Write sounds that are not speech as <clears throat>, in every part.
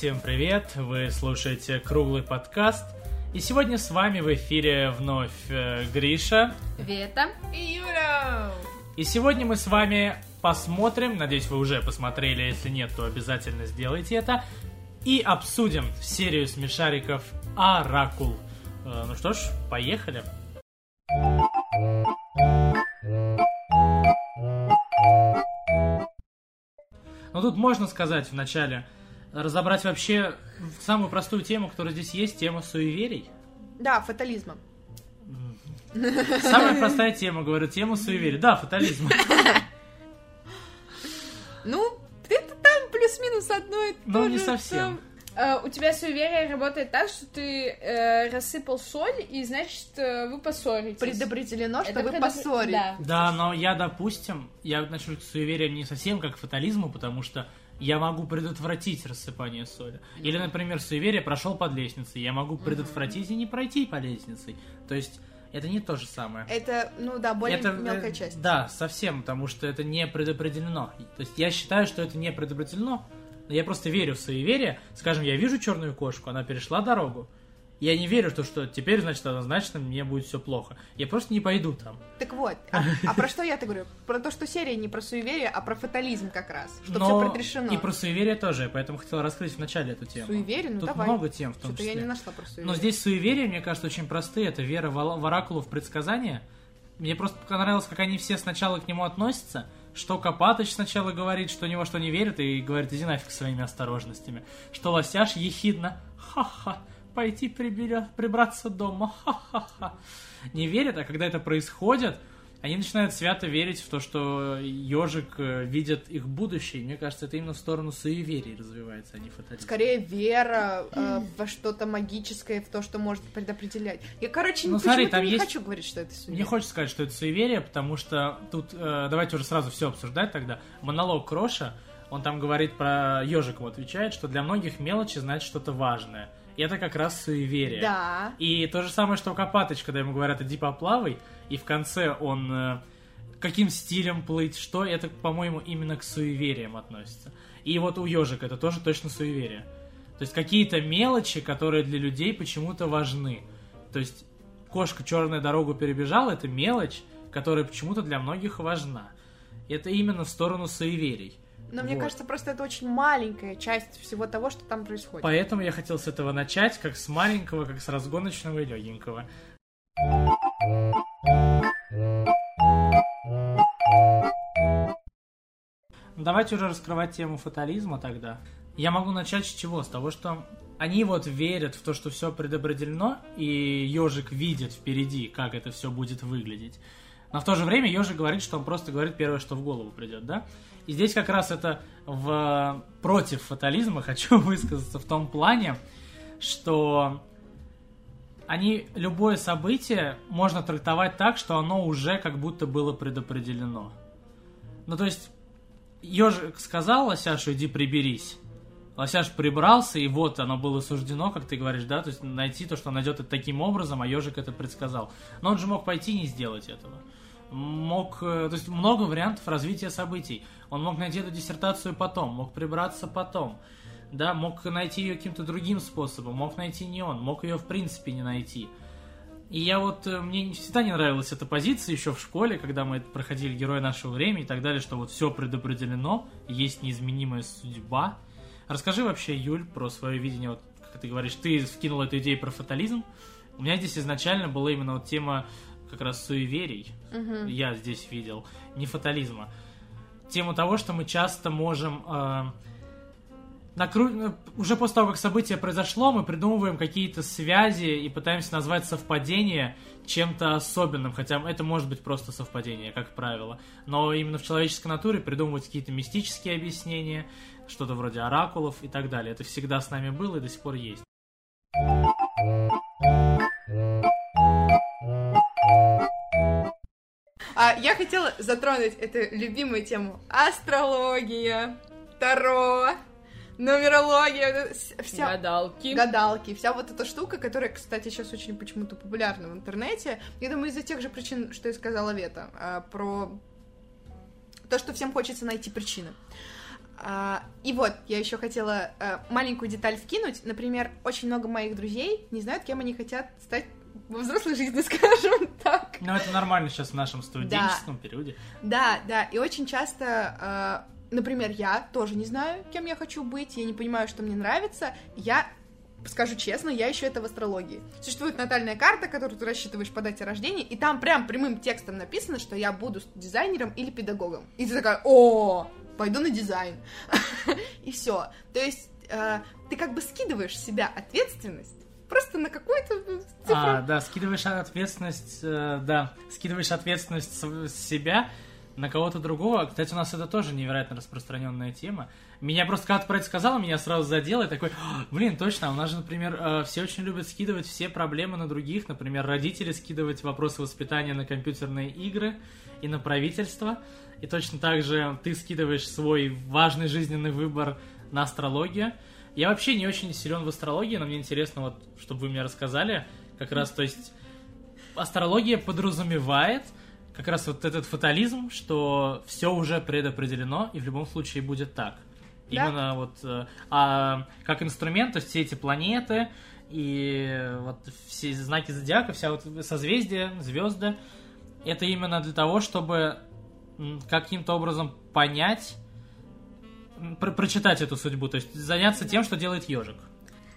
Всем привет! Вы слушаете круглый подкаст. И сегодня с вами в эфире вновь э, Гриша. Вета. И Юля! И сегодня мы с вами посмотрим, надеюсь, вы уже посмотрели, если нет, то обязательно сделайте это, и обсудим серию смешариков Оракул. Э, ну что ж, поехали! Ну тут можно сказать вначале, разобрать вообще самую простую тему, которая здесь есть, тема суеверий. Да, фатализма. Самая простая тема, говорю, тема суеверий. Да, фатализм. Ну, это там плюс-минус одно и то Ну, не совсем. Э, у тебя суеверие работает так, что ты э, рассыпал соль, и значит, э, вы поссоритесь. Предопределено, что Это вы предопре- поссоритесь. Да. Да, но я, допустим, я отношусь к суевериям не совсем как к фатализму, потому что я могу предотвратить рассыпание соли. Или, например, суеверие прошел под лестницей, я могу предотвратить и не пройти по лестнице. То есть это не то же самое. Это, ну да, более это, мелкая э, часть. Да, совсем, потому что это не предопределено. То есть я считаю, что это не предопределено, но я просто верю в суеверие. Скажем, я вижу черную кошку, она перешла дорогу. Я не верю, что, что теперь, значит, однозначно мне будет все плохо. Я просто не пойду там. Так вот, а, а про что я-то говорю? Про то, что серия не про суеверие, а про фатализм как раз. Что Но все предрешено. И про суеверие тоже, поэтому хотел раскрыть вначале эту тему. Суеверие? Ну Тут давай. много тем в том Что-то числе. я не нашла про суеверие. Но здесь суеверия, мне кажется, очень простые. Это вера в в оракулу, в предсказания. Мне просто понравилось, как они все сначала к нему относятся. Что Копатыч сначала говорит, что ни во что не верит, и говорит, иди нафиг своими осторожностями. Что Лосяш ехидно, ха-ха, пойти приберя- прибраться дома, ха-ха-ха. Не верит, а когда это происходит, они начинают свято верить в то, что ежик э, видит их будущее. И мне кажется, это именно в сторону суеверий развивается, а не фатализм. Скорее вера э, во что-то магическое, в то, что может предопределять. Я, короче, Ну, смотри, там не есть- хочу говорить, что это суеверие. Мне хочется сказать, что это суеверие, потому что тут э, давайте уже сразу все обсуждать тогда. Монолог Кроша, он там говорит про ежиком, отвечает, что для многих мелочи значит что-то важное. Это как раз суеверие. Да. И то же самое, что Копатыч, когда ему говорят, иди поплавай, и в конце он э, каким стилем плыть, что, это, по-моему, именно к суевериям относится. И вот у ежика это тоже точно суеверие. То есть какие-то мелочи, которые для людей почему-то важны. То есть кошка черную дорогу перебежала, это мелочь, которая почему-то для многих важна. Это именно в сторону суеверий. Но мне Вот. кажется, просто это очень маленькая часть всего того, что там происходит. Поэтому я хотел с этого начать, как с маленького, как с разгоночного и легенького. Давайте уже раскрывать тему фатализма тогда. Я могу начать с чего? С того, что они вот верят в то, что все предопределено, и ежик видит впереди, как это все будет выглядеть. Но в то же время ежик говорит, что он просто говорит первое, что в голову придет, да? И здесь как раз это в против фатализма <laughs> хочу высказаться в том плане, что они любое событие можно трактовать так, что оно уже как будто было предопределено. Ну, то есть, ежик сказал Лосяшу, иди приберись. Лосяш прибрался, и вот оно было суждено, как ты говоришь, да, то есть найти то, что найдет это таким образом, а ежик это предсказал. Но он же мог пойти и не сделать этого. Мог, э, то есть много вариантов развития событий. Он мог найти эту диссертацию потом, мог прибраться потом, да, мог найти ее каким-то другим способом, мог найти не он, мог ее в принципе не найти. И я вот, э, мне всегда не нравилась эта позиция еще в школе, когда мы проходили Герои нашего времени и так далее, что вот все предопределено, есть неизменимая судьба. Расскажи вообще, Юль, про свое видение, вот, как ты говоришь, ты вкинул эту идею про фатализм. У меня здесь изначально была именно вот тема как раз суеверий. Мгм. Я здесь видел, не фатализма. Тему того, что мы часто можем... э, накру- Уже после того, как событие произошло, мы придумываем какие-то связи и пытаемся назвать совпадение чем-то особенным, хотя это может быть просто совпадение, как правило. Но именно в человеческой натуре придумывать какие-то мистические объяснения, что-то вроде оракулов и так далее. Это всегда с нами было и до сих пор есть. А я хотела затронуть эту любимую тему. Астрология, Таро, нумерология, вся... Гадалки. гадалки, вся вот эта штука, которая, кстати, сейчас очень почему-то популярна в интернете. Я думаю, из-за тех же причин, что и сказала Вета, а, про то, что всем хочется найти причины. А, и вот, я еще хотела а, маленькую деталь вкинуть. Например, очень много моих друзей не знают, кем они хотят стать во взрослой жизни, <laughs> скажем так. Ну, это нормально сейчас в нашем студенческом да. периоде. Да, да, и очень часто, э, например, я тоже не знаю, кем я хочу быть, я не понимаю, что мне нравится, я скажу честно, я ищу это в астрологии. Существует натальная карта, которую ты рассчитываешь по дате рождения, и там прям прямым текстом написано, что я буду дизайнером или педагогом. И ты такая, о, пойду на дизайн. <laughs> и все. То есть э, ты как бы скидываешь с себя ответственность просто на какую-то цифру. А, да, скидываешь ответственность, э, да, скидываешь ответственность с себя на кого-то другого. Кстати, у нас это тоже невероятно распространенная тема. Меня просто когда ты про это сказала, меня сразу задело, и такой, блин, точно, у нас же, например, э, все очень любят скидывать все проблемы на других, например, родители скидывать вопросы воспитания на компьютерные игры и на правительство, и точно так же ты скидываешь свой важный жизненный выбор на астрологию. Я вообще не очень силен в астрологии, но мне интересно, вот, чтобы вы мне рассказали, как раз, то есть, астрология подразумевает как раз вот этот фатализм, что все уже предопределено, и в любом случае будет так. Да? Именно вот э, а, как инструмент, то есть все эти планеты и вот все знаки зодиака, вся вот созвездия, звезды, это именно для того, чтобы каким-то образом понять, про прочитать эту судьбу, то есть заняться тем, что делает ежик.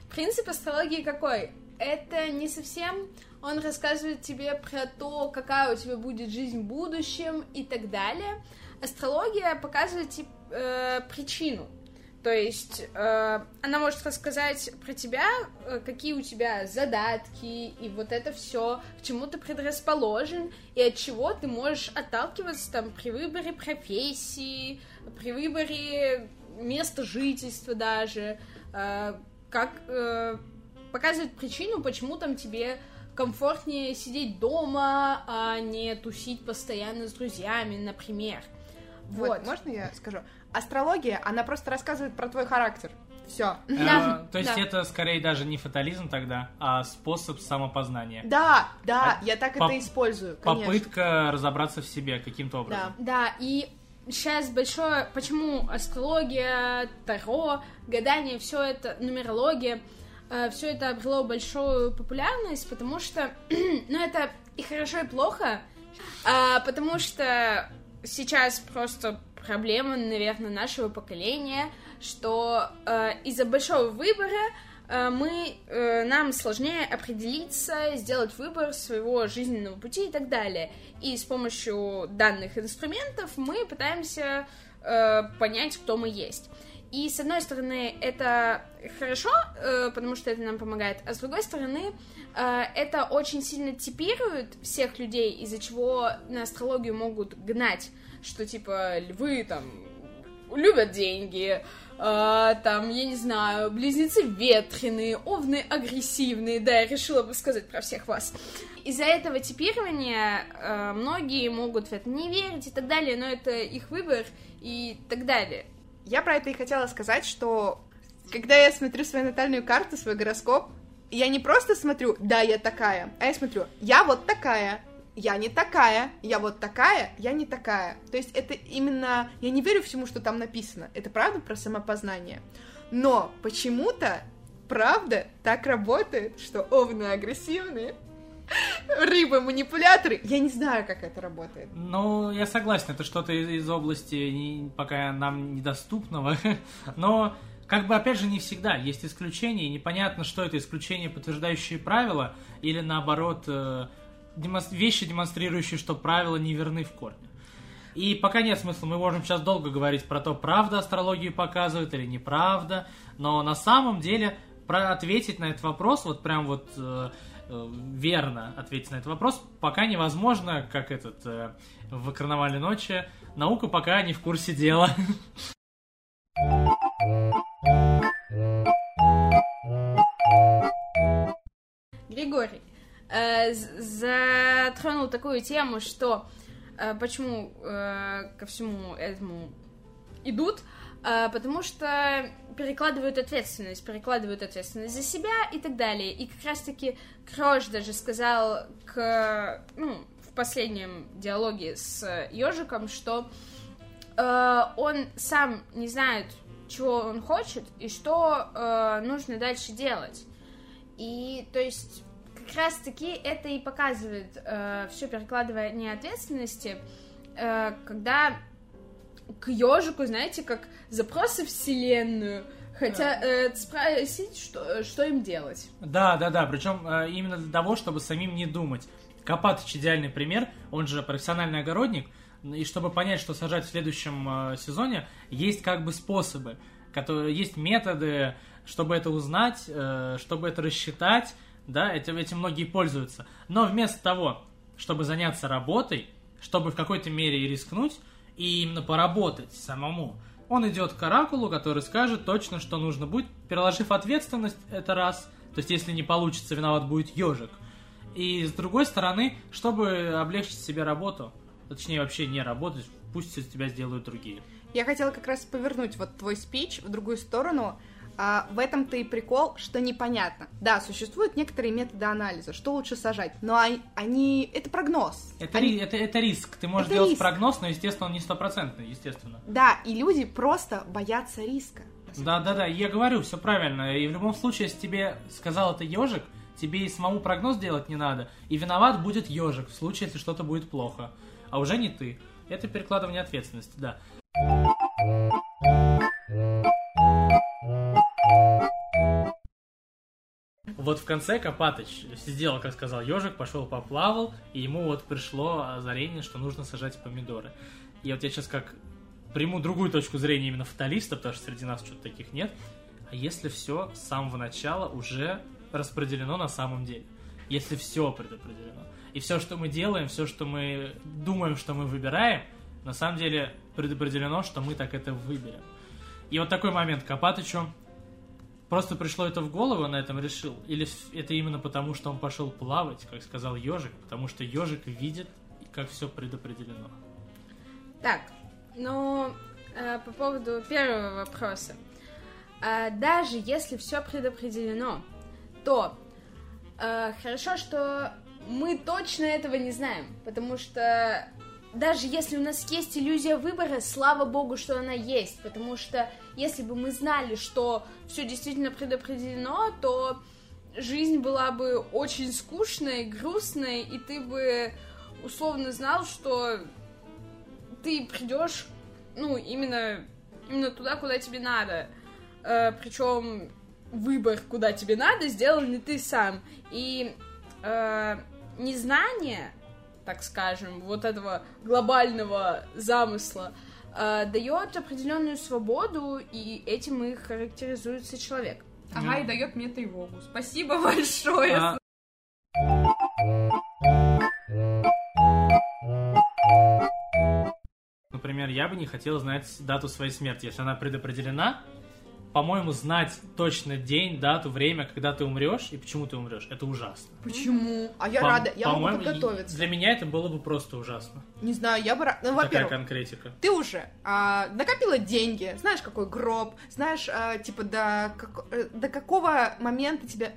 Принцип астрологии какой? Это не совсем он рассказывает тебе про то, какая у тебя будет жизнь в будущем и так далее. Астрология показывает э, причину. То есть э, она может рассказать про тебя, э, какие у тебя задатки, и вот это все, к чему ты предрасположен, и от чего ты можешь отталкиваться там при выборе профессии, при выборе места жительства даже, э, как э, показывает причину, почему там тебе комфортнее сидеть дома, а не тусить постоянно с друзьями, например. Вот. вот. Можно я скажу? Астрология, она просто рассказывает про твой характер. Все. Да, то есть это скорее даже не фатализм тогда, а способ самопознания. Да, да, я так это использую. Попытка разобраться в себе каким-то образом. Да, и сейчас большое, почему астрология, таро, гадание, все это, нумерология, э, все это обрело большую популярность, потому что, <clears throat> ну это и хорошо, и плохо, а, потому что сейчас просто проблема, наверное, нашего поколения, что э, из-за большого выбора э, мы, э, нам сложнее определиться, сделать выбор своего жизненного пути и так далее. И с помощью данных инструментов мы пытаемся э, понять, кто мы есть. И с одной стороны, это хорошо, э, потому что это нам помогает, а с другой стороны, э, это очень сильно типирует всех людей, из-за чего на астрологию могут гнать что типа львы там любят деньги, э, там, я не знаю, близнецы ветреные, овны агрессивные, да, я решила бы сказать про всех вас. Из-за этого типирования э, многие могут в это не верить и так далее, но это их выбор и так далее. Я про это и хотела сказать, что когда я смотрю свою натальную карту, свой гороскоп, я не просто смотрю, да, я такая, а я смотрю, я вот такая, я не такая, я вот такая, я не такая. То есть это именно... Я не верю всему, что там написано. Это правда про самопознание. Но почему-то правда так работает, что овны агрессивные, рыбы манипуляторы. Я не знаю, как это работает. Ну, я согласен, это что-то из, из области пока нам недоступного. <laughs> Но как бы, опять же, не всегда. Есть исключения, и непонятно, что это исключение, подтверждающие правила, или наоборот, э, вещи, демонстрирующие, что правила не верны в корне. И пока нет смысла, мы можем сейчас долго говорить про то, правда астрологию показывает или неправда, но на самом деле про ответить на этот вопрос, вот прям вот э, э, верно ответить на этот вопрос, пока невозможно, как этот э, в карнавале ночи. Наука пока не в курсе дела. <laughs> э, затронул такую тему, что э, почему э, ко всему этому идут, э, потому что перекладывают ответственность, перекладывают ответственность за себя и так далее. И как раз-таки Крош даже сказал к, ну, в последнем диалоге с Ежиком, что э, он сам не знает, чего он хочет и что э, нужно дальше делать. И то есть как раз таки это и показывает э, все перекладывание ответственности, э, когда к ежику, знаете, как запросы вселенную, хотя э, спросить, что, что им делать. Да, да, да, причем э, именно для того, чтобы самим не думать. Копатыч идеальный пример, он же профессиональный огородник, и чтобы понять, что сажать в следующем э, сезоне, есть как бы способы, которые, есть методы, чтобы это узнать, э, чтобы это рассчитать, да, этим, этим многие пользуются. Но вместо того, чтобы заняться работой, чтобы в какой-то мере и рискнуть, и именно поработать самому, он идет к оракулу, который скажет точно, что нужно будет, переложив ответственность, это раз, то есть если не получится, виноват будет ежик. И с другой стороны, чтобы облегчить себе работу, точнее вообще не работать, пусть из тебя сделают другие. Я хотела как раз повернуть вот твой спич в другую сторону. А, в этом-то и прикол, что непонятно. Да, существуют некоторые методы анализа, что лучше сажать, но они... Это прогноз. Это, они... это, это риск. Ты можешь Это делать риск. прогноз, но, естественно, он не стопроцентный, естественно. Да, и люди просто боятся риска. Да, да, да, я говорю, все правильно. И в любом случае, если тебе сказал это ежик, тебе и самому прогноз делать не надо. И виноват будет ежик в случае, если что-то будет плохо. А уже не ты. Это перекладывание ответственности, да. Вот в конце Копатыч сделал, как сказал ежик, пошел поплавал, и ему вот пришло озарение, что нужно сажать помидоры. И вот я сейчас как приму другую точку зрения именно фаталиста, потому что среди нас что-то таких нет. А если все с самого начала уже распределено на самом деле? Если все предопределено. И все, что мы делаем, все, что мы думаем, что мы выбираем, на самом деле предопределено, что мы так это выберем. И вот такой момент Копатычу просто пришло это в голову, он на этом решил? Или это именно потому, что он пошел плавать, как сказал ежик, потому что ежик видит, как все предопределено? Так, ну, э, по поводу первого вопроса. Э, даже если все предопределено, то э, хорошо, что мы точно этого не знаем, потому что даже если у нас есть иллюзия выбора, слава богу, что она есть, потому что если бы мы знали, что все действительно предопределено, то жизнь была бы очень скучной, грустной, и ты бы условно знал, что ты придешь, ну, именно, именно туда, куда тебе надо. Э, причем выбор, куда тебе надо, сделал не ты сам. И э, незнание, так скажем, вот этого глобального замысла э, дает определенную свободу, и этим и характеризуется человек. Ага, и дает мне тревогу. Спасибо <laughs> большое. А, Например, я бы не хотел знать дату своей смерти. Если она предопределена, по-моему, знать точно день, дату, время, когда ты умрешь и почему ты умрешь, это ужасно. Почему? А я По- рада, я могу подготовиться. Для меня это было бы просто ужасно. Не знаю, я бы рада. Ну, во-первых, конкретика. ты уже а, накопила деньги, знаешь, какой гроб, знаешь, а, типа, до, как- э, до какого момента тебе...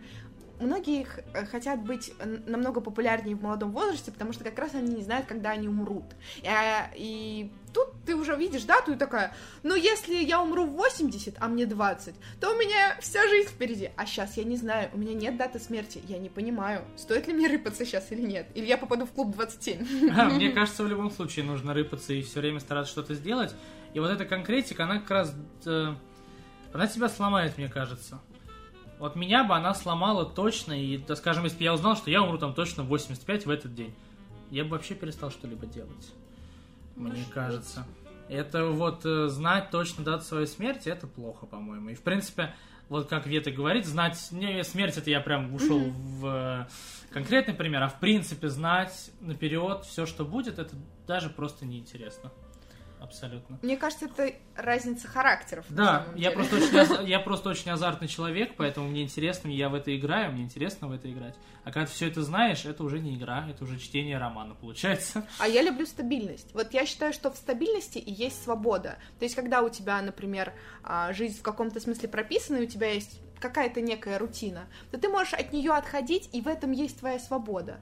Многие э, хотят быть н- намного популярнее в молодом возрасте, потому что как раз они не знают, когда они умрут. И, а, и тут ты уже видишь дату и такая, ну если я умру в 80, а мне 20, то у меня вся жизнь впереди. А сейчас я не знаю, у меня нет даты смерти, я не понимаю, стоит ли мне рыпаться сейчас или нет. Или я попаду в клуб 27. <laughs> А, Мне кажется, в любом случае нужно рыпаться и все время стараться что-то сделать. И вот эта конкретика, она как раз... э, она тебя сломает, мне кажется. Вот меня бы она сломала точно, и, да, скажем, если бы я узнал, что я умру там точно в 85 в этот день, я бы вообще перестал что-либо делать. Мне Может кажется. Это вот э, знать точно дату своей смерти, это плохо, по-моему. И, в принципе, вот как Вета говорит, знать... Не, смерть, это я прям ушел в э, конкретный пример, а в принципе знать наперед все, что будет, это даже просто неинтересно. Абсолютно. Мне кажется, это разница характеров. Да, я просто, очень, <laughs> я просто очень азартный человек, поэтому мне интересно, я в это играю, мне интересно в это играть. А когда ты все это знаешь, это уже не игра, это уже чтение романа, получается. А я люблю стабильность. Вот я считаю, что в стабильности и есть свобода. То есть, когда у тебя, например, а, жизнь в каком-то смысле прописана, и у тебя есть какая-то некая рутина, то ты можешь от нее отходить, и в этом есть твоя свобода.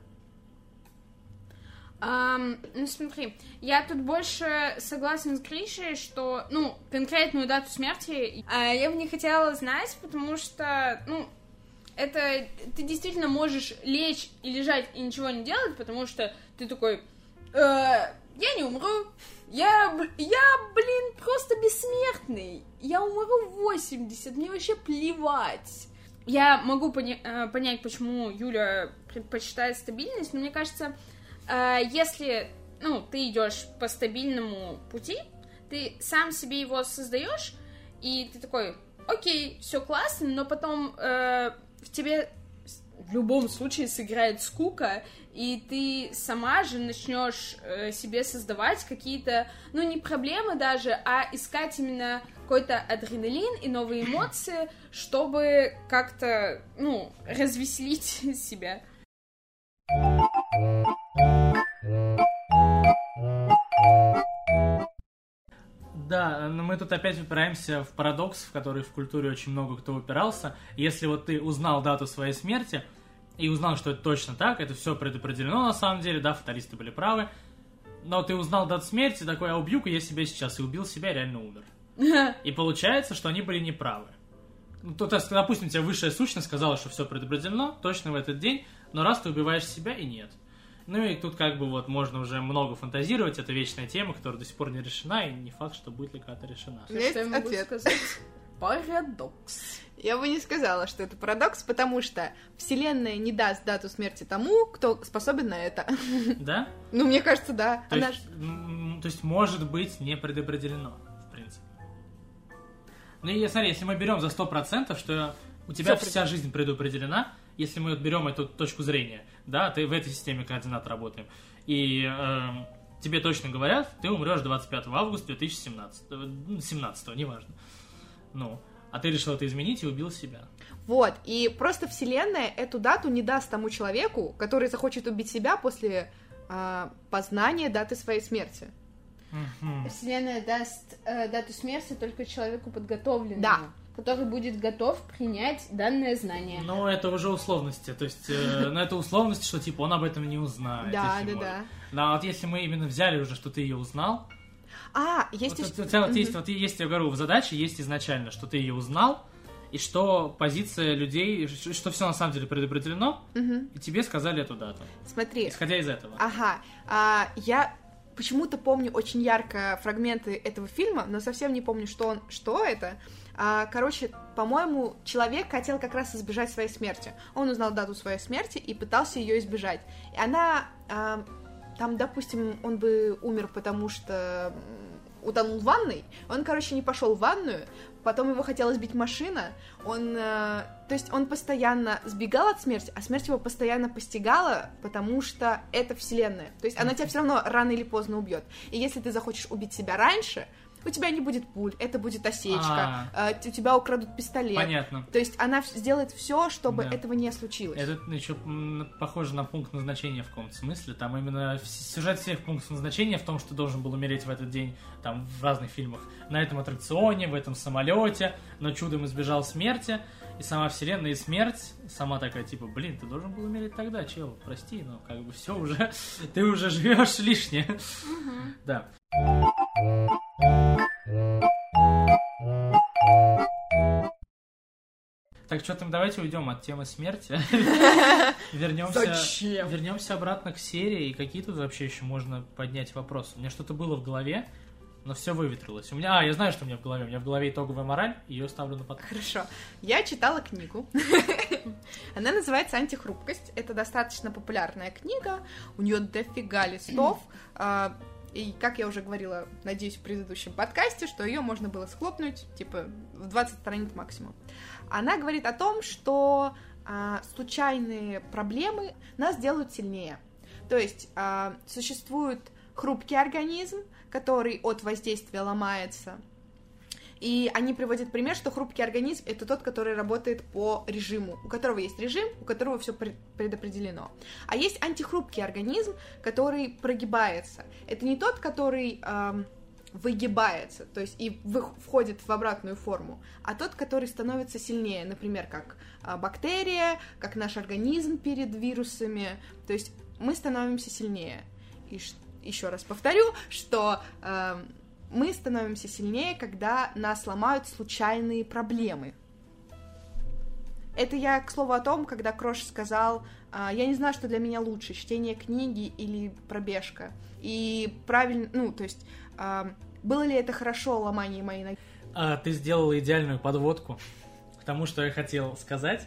Ам, ну смотри, я тут больше согласна с Гришей, что, ну, конкретную дату смерти а, я бы не хотела знать, потому что, ну, это ты действительно можешь лечь и лежать и ничего не делать, потому что ты такой, «Э, я не умру, я, я, блин, просто бессмертный, я умру в 80, мне вообще плевать. Я могу поня- э, понять, почему Юля предпочитает стабильность, но мне кажется, если, ну, ты идешь по стабильному пути, ты сам себе его создаешь, и ты такой, окей, все классно, но потом э, в тебе в любом случае сыграет скука, и ты сама же начнешь э, себе создавать какие-то, ну, не проблемы даже, а искать именно какой-то адреналин и новые эмоции, чтобы как-то, ну, развеселить <laughs> себя. Да, но мы тут опять упираемся в парадокс, в который в культуре очень много кто упирался. Если вот ты узнал дату своей смерти и узнал, что это точно так, это все предопределено на самом деле, да, фаталисты были правы, но ты узнал дату смерти, такой, а убью-ка я себя сейчас, и убил себя, и реально умер. <laughs> И получается, что они были неправы. Ну, то, то есть, допустим, тебе высшая сущность сказала, что все предопределено, точно в этот день, но раз ты убиваешь себя, и нет. Ну и тут как бы вот можно уже много фантазировать, это вечная тема, которая до сих пор не решена, и не факт, что будет ли когда-то решена. Что я есть могу ответ. сказать? Парадокс. Я бы не сказала, что это парадокс, потому что Вселенная не даст дату смерти тому, кто способен на это. Да? Ну, мне кажется, да. То Она есть, то есть может быть не предопределено, в принципе. Ну и смотри, если мы берем за 100%, что у тебя Всё вся жизнь предопределена, если мы берем эту точку зрения, да, ты в этой системе координат работаем, и эм, тебе точно говорят, ты умрешь 25 августа 2017, э, 17 неважно. Ну, а ты решил это изменить и убил себя. Вот, и просто Вселенная эту дату не даст тому человеку, который захочет убить себя после а, познания даты своей смерти. Мгм. Вселенная даст э, дату смерти только человеку подготовленному, Да. Который будет готов принять данное знание. Ну, это уже условности. То есть, э, <laughs> ну, это условность, что типа он об этом не узнает. Да, да, может. да. Да, вот если мы именно взяли уже, что ты ее узнал, А, есть вот, еще... у тебя вот есть, вот есть, я говорю, в задаче есть изначально, что ты ее узнал, и что позиция людей, что все на самом деле предопределено, Мгм. и тебе сказали эту дату. Смотри, Исходя из этого. Ага, а, я почему-то помню очень ярко фрагменты этого фильма, но совсем не помню, что он, что это. А, короче, по-моему, человек хотел как раз избежать своей смерти. Он узнал дату своей смерти и пытался ее избежать. И она, а, там, допустим, он бы умер, потому что утонул в ванной. Он, короче, не пошел в ванную. Потом его хотела сбить машина. Он, э, то есть, он постоянно сбегал от смерти, а смерть его постоянно постигала, потому что это вселенная. То есть, она тебя все равно рано или поздно убьет. И если ты захочешь убить себя раньше, у тебя не будет пуль, это будет осечка, э, у тебя украдут пистолет. Понятно. То есть она сделает все, чтобы Да. этого не случилось. Это еще похоже на пункт назначения в каком-то смысле. Там именно сюжет всех пунктов назначения в том, что должен был умереть в этот день, там в разных фильмах, на этом аттракционе, в этом самолете, но чудом избежал смерти. И сама вселенная и смерть сама такая, типа, блин, ты должен был умереть тогда, чел, прости, но как бы все уже, <laughs> ты уже живешь лишнее. Да. Так, что там, давайте уйдем от темы смерти. <laughs> Вернемся. Зачем? Вернемся обратно к серии. И какие тут вообще еще можно поднять вопросы? У меня что-то было в голове, но все выветрилось. У меня, а, я знаю, что у меня в голове. У меня в голове итоговая мораль, ее ставлю на потом. Хорошо. Я читала книгу. <laughs> Она называется «Антихрупкость». Это достаточно популярная книга. У нее дофига листов. И, как я уже говорила, надеюсь, в предыдущем подкасте, что ее можно было схлопнуть, типа, в 20 страниц максимум. Она говорит о том, что а, случайные проблемы нас делают сильнее. То есть а, существует хрупкий организм, который от воздействия ломается, и они приводят пример, что хрупкий организм это тот, который работает по режиму, у которого есть режим, у которого все предопределено. А есть антихрупкий организм, который прогибается. Это не тот, который эм, выгибается, то есть и входит в обратную форму, а тот, который становится сильнее, например, как а, бактерия, как наш организм перед вирусами. То есть мы становимся сильнее. И еще раз повторю, что э, мы становимся сильнее, когда нас ломают случайные проблемы. Это я, к слову, о том, когда Крош сказал, а, я не знаю, что для меня лучше, чтение книги или пробежка. И правильно, ну, то есть, а, было ли это хорошо, ломание моей ноги? А, ты сделала идеальную подводку к тому, что я хотел сказать,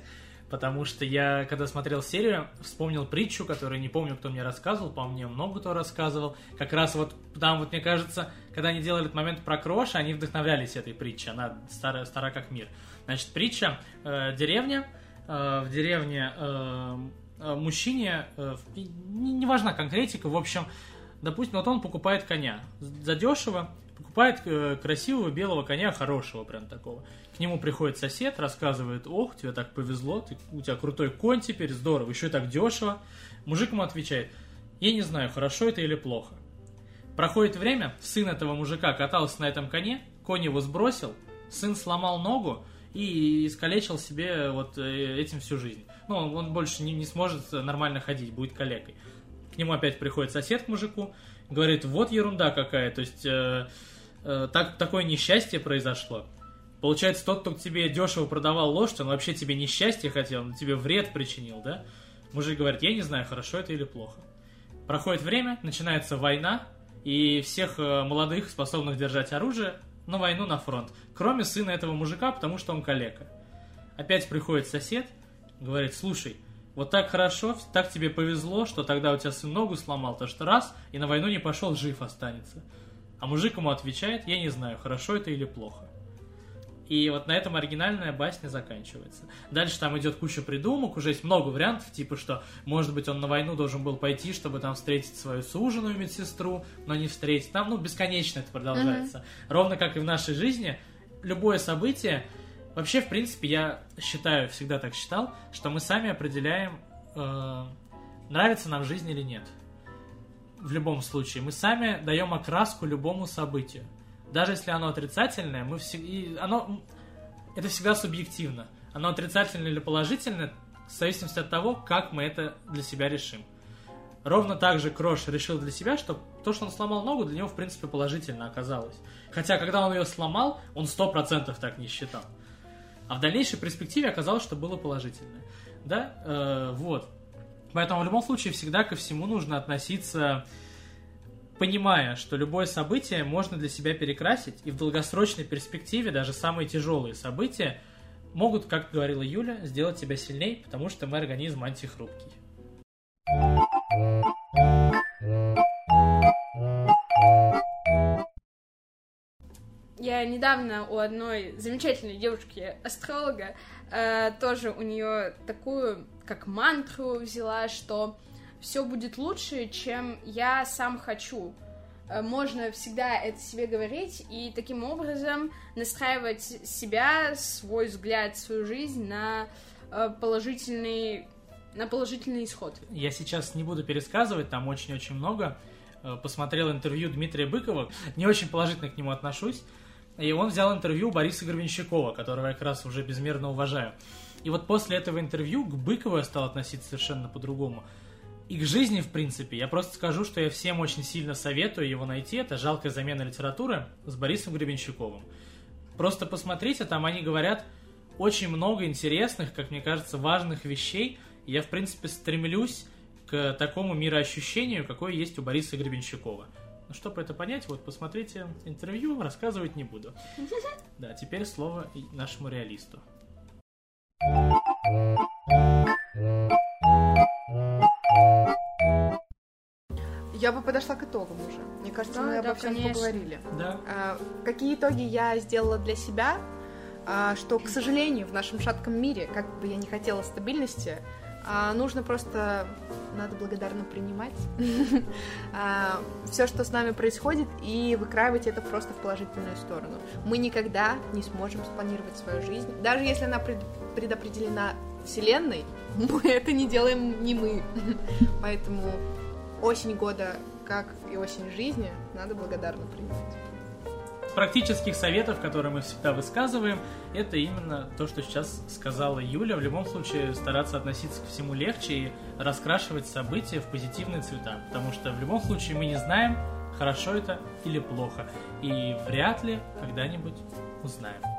потому что я, когда смотрел серию, вспомнил притчу, которую не помню, кто мне рассказывал, по мне много кто рассказывал. Как раз вот там, вот мне кажется, когда они делали этот момент про Кроша, они вдохновлялись этой притчей, она старая, стара как мир. Значит, притча, э, деревня, э, в деревне э, э, мужчине, э, не, не важна конкретика, в общем, допустим, вот он покупает коня задешево, покупает э, красивого белого коня, хорошего прям такого. К нему приходит сосед, рассказывает, ох, тебе так повезло, ты, у тебя крутой конь теперь, здорово, еще и так дешево. Мужик ему отвечает, я не знаю, хорошо это или плохо. Проходит время, сын этого мужика катался на этом коне, конь его сбросил, сын сломал ногу и искалечил себе вот э, этим всю жизнь. Ну, он, больше не, не сможет нормально ходить, будет калекой. К нему опять приходит сосед к мужику, говорит, вот ерунда какая, то есть э, э, так, такое несчастье произошло. Получается, тот, кто тебе дешево продавал лошадь, он вообще тебе несчастье хотел, он тебе вред причинил, да? Мужик говорит, я не знаю, хорошо это или плохо. Проходит время, начинается война, и всех э, молодых, способных держать оружие, на войну на фронт. Кроме сына этого мужика, потому что он калека. Опять приходит сосед, говорит, слушай, вот так хорошо, так тебе повезло, что тогда у тебя сын ногу сломал, то что раз, и на войну не пошел, жив останется. А мужик ему отвечает, я не знаю, хорошо это или плохо. И вот на этом оригинальная басня заканчивается. Дальше там идет куча придумок, уже есть много вариантов, типа что, может быть, он на войну должен был пойти, чтобы там встретить свою суженую медсестру, но не встретить. Там, ну, бесконечно это продолжается. Ровно как и в нашей жизни, любое событие, вообще, в принципе, я считаю, всегда так считал, что мы сами определяем, э, нравится нам жизнь или нет. В любом случае, мы сами даем окраску любому событию. Даже если оно отрицательное, мы всег- и оно это всегда субъективно. Оно отрицательное или положительное, в зависимости от того, как мы это для себя решим. Ровно так же Крош решил для себя, что то, что он сломал ногу, для него, в принципе, положительно оказалось. Хотя, когда он ее сломал, он сто процентов так не считал. А в дальнейшей перспективе оказалось, что было положительное. Да, Э, вот. Поэтому в любом случае всегда ко всему нужно относиться, понимая, что любое событие можно для себя перекрасить, и в долгосрочной перспективе даже самые тяжелые события могут, как говорила Юля, сделать тебя сильнее, потому что мой организм антихрупкий. Я недавно у одной замечательной девушки-астролога э, тоже у нее такую, как мантру взяла, что все будет лучше, чем я сам хочу. Э, Можно всегда это себе говорить и таким образом настраивать себя, свой взгляд, свою жизнь на э, положительный, на положительный исход. Я сейчас не буду пересказывать, там очень-очень много. Э, Посмотрел интервью Дмитрия Быкова, не очень положительно к нему отношусь. И он взял интервью Бориса Гребенщикова, которого я как раз уже безмерно уважаю. И вот после этого интервью к Быкову я стал относиться совершенно по-другому. И к жизни, в принципе. Я просто скажу, что я всем очень сильно советую его найти. Это «Жалкая замена литературы» с Борисом Гребенщиковым. Просто посмотрите, там они говорят очень много интересных, как мне кажется, важных вещей. Я, в принципе, стремлюсь к такому мироощущению, какое есть у Бориса Гребенщикова. Ну, чтобы это понять, вот посмотрите интервью, рассказывать не буду. <laughs> Да, теперь слово нашему реалисту. Я бы подошла к итогам уже. Мне кажется, Да, мы да, обо всем конечно. поговорили. Да. А, Какие итоги я сделала для себя? А, Что, к сожалению, в нашем шатком мире, как бы я не хотела стабильности, а, нужно просто, надо благодарно принимать <laughs> все, что с нами происходит, и выкраивать это просто в положительную сторону. Мы никогда не сможем спланировать свою жизнь, даже если она пред- предопределена Вселенной, <laughs> мы это не делаем не мы. <laughs> Поэтому осень года, как и осень жизни, надо благодарно принимать. практических советов, которые мы всегда высказываем, это именно то, что сейчас сказала Юля. В любом случае стараться относиться ко всему легче и раскрашивать события в позитивные цвета. Потому что в любом случае мы не знаем, хорошо это или плохо. И вряд ли когда-нибудь узнаем.